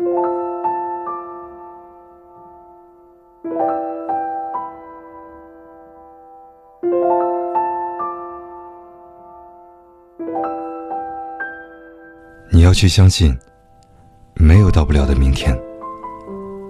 你要去相信，没有到不了的明天。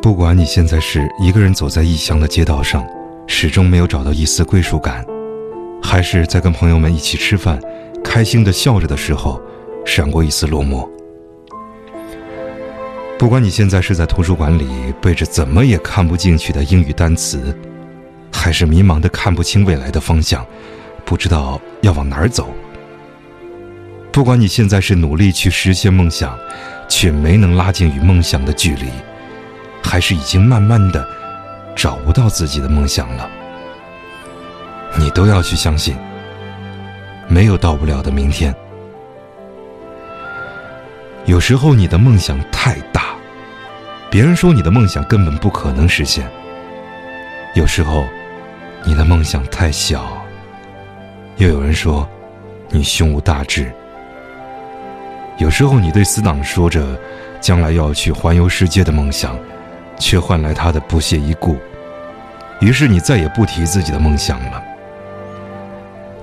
不管你现在是一个人走在异乡的街道上，始终没有找到一丝归属感，还是在跟朋友们一起吃饭，开心的笑着的时候，闪过一丝落寞。不管你现在是在图书馆里背着怎么也看不进去的英语单词，还是迷茫的看不清未来的方向，不知道要往哪儿走。不管你现在是努力去实现梦想，却没能拉近与梦想的距离，还是已经慢慢的找不到自己的梦想了，你都要去相信，没有到不了的明天。有时候你的梦想太，别人说你的梦想根本不可能实现；有时候你的梦想太小，又有人说你胸无大志。有时候，你对死党说着将来要去环游世界的梦想，却换来他的不屑一顾。于是，你再也不提自己的梦想了。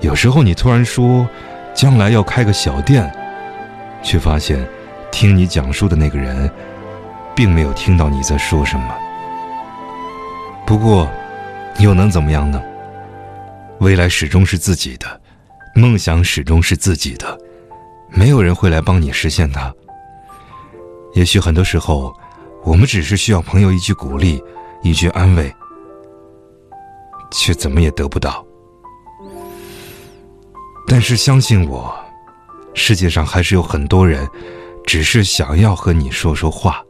有时候，你突然说将来要开个小店，却发现听你讲述的那个人并没有听到你在说什么。不过，又能怎么样呢？未来始终是自己的，梦想始终是自己的。没有人会来帮你实现它。也许很多时候，我们只是需要朋友一句鼓励，一句安慰，却怎么也得不到。但是相信我，世界上还是有很多人，只是想要和你说说话，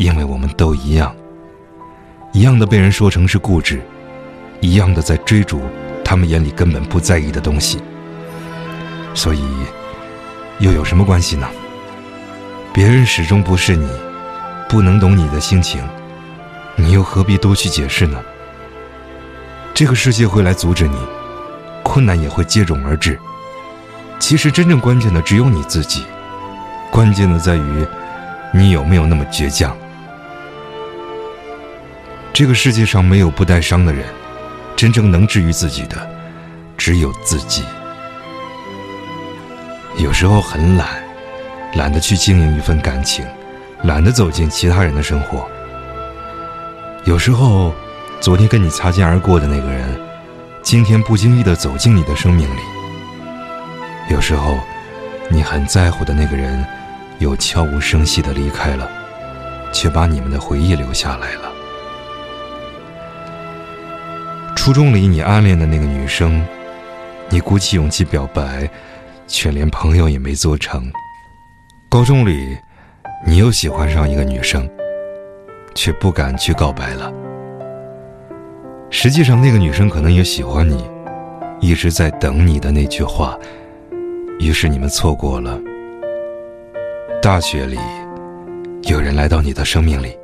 因为我们都一样，一样的被人说成是固执，一样的在追逐他们眼里根本不在意的东西。所以，又有什么关系呢？别人始终不是你，不能懂你的心情，你又何必多去解释呢？这个世界会来阻止你，困难也会接踵而至。其实，真正关键的只有你自己，关键的在于你有没有那么倔强。这个世界上没有不带伤的人，真正能治愈自己的，只有自己。有时候很懒，懒得去经营一份感情，懒得走进其他人的生活。有时候，昨天跟你擦肩而过的那个人，今天不经意的走进你的生命里。有时候，你很在乎的那个人，又悄无声息的离开了，却把你们的回忆留下来了。初中里你暗恋的那个女生，你鼓起勇气表白。却连朋友也没做成。高中里，你又喜欢上一个女生，却不敢去告白了。实际上，那个女生可能也喜欢你，一直在等你的那句话。于是你们错过了。大学里，有人来到你的生命里，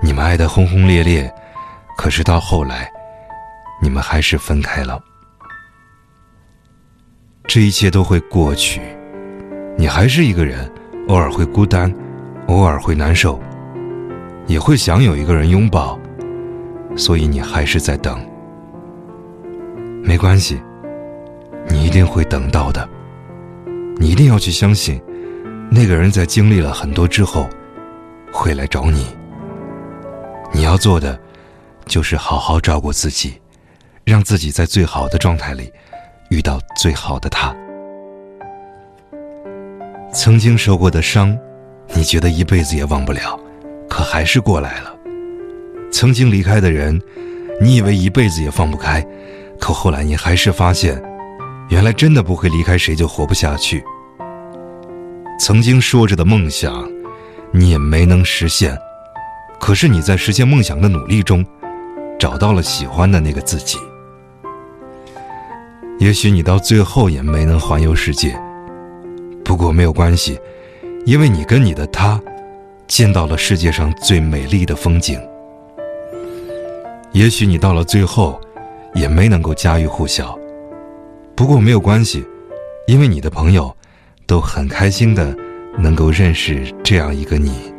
你们爱得轰轰烈烈，可是到后来，你们还是分开了。这一切都会过去，你还是一个人，偶尔会孤单，偶尔会难受，也会想有一个人拥抱，所以你还是在等。没关系，你一定会等到的。你一定要去相信，那个人在经历了很多之后，会来找你。你要做的，就是好好照顾自己，让自己在最好的状态里。遇到最好的他，曾经受过的伤，你觉得一辈子也忘不了，可还是过来了。曾经离开的人，你以为一辈子也放不开，可后来你还是发现，原来真的不会离开谁就活不下去。曾经说着的梦想，你也没能实现，可是你在实现梦想的努力中，找到了喜欢的那个自己。也许你到最后也没能环游世界，不过没有关系，因为你跟你的他，见到了世界上最美丽的风景。也许你到了最后，也没能够家喻户晓，不过没有关系，因为你的朋友，都很开心的能够认识这样一个你。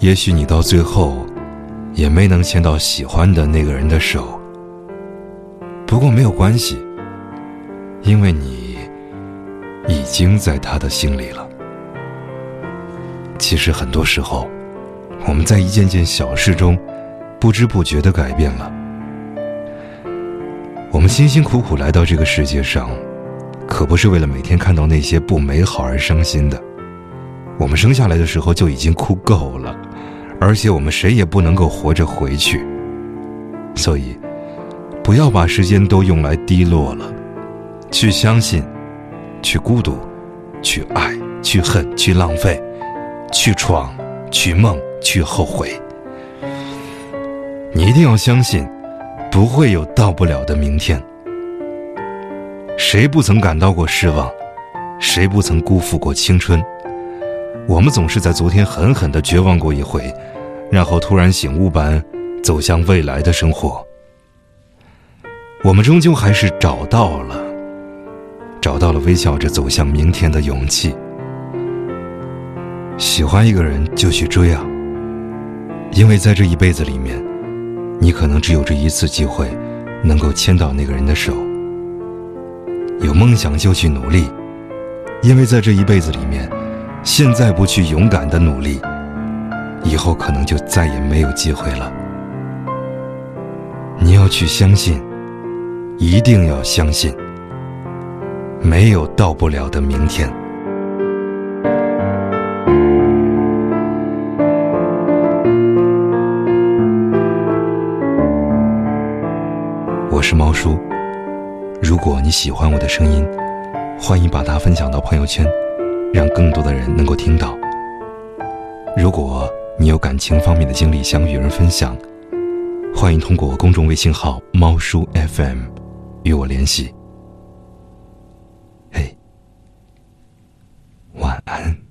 也许你到最后，也没能牵到喜欢的那个人的手。不过没有关系，因为你已经在他的心里了。其实很多时候，我们在一件件小事中，不知不觉的改变了。我们辛辛苦苦来到这个世界上，可不是为了每天看到那些不美好而伤心的。我们生下来的时候就已经哭够了。而且我们谁也不能够活着回去，所以不要把时间都用来低落了，去相信，去孤独，去爱，去恨，去浪费，去闯，去梦，去后悔。你一定要相信，不会有到不了的明天。谁不曾感到过失望？谁不曾辜负过青春？我们总是在昨天狠狠的绝望过一回。然后突然醒悟般走向未来的生活，我们终究还是找到了，找到了微笑着走向明天的勇气。喜欢一个人就去追啊，因为在这一辈子里面，你可能只有这一次机会，能够牵到那个人的手。有梦想就去努力，因为在这一辈子里面，现在不去勇敢的努力。以后可能就再也没有机会了。你要去相信，一定要相信，没有到不了的明天。我是猫叔，如果你喜欢我的声音，欢迎把它分享到朋友圈，让更多的人能够听到。如果你有感情方面的经历想与人分享，欢迎通过公众微信号“猫叔 FM” 与我联系。嘿，晚安。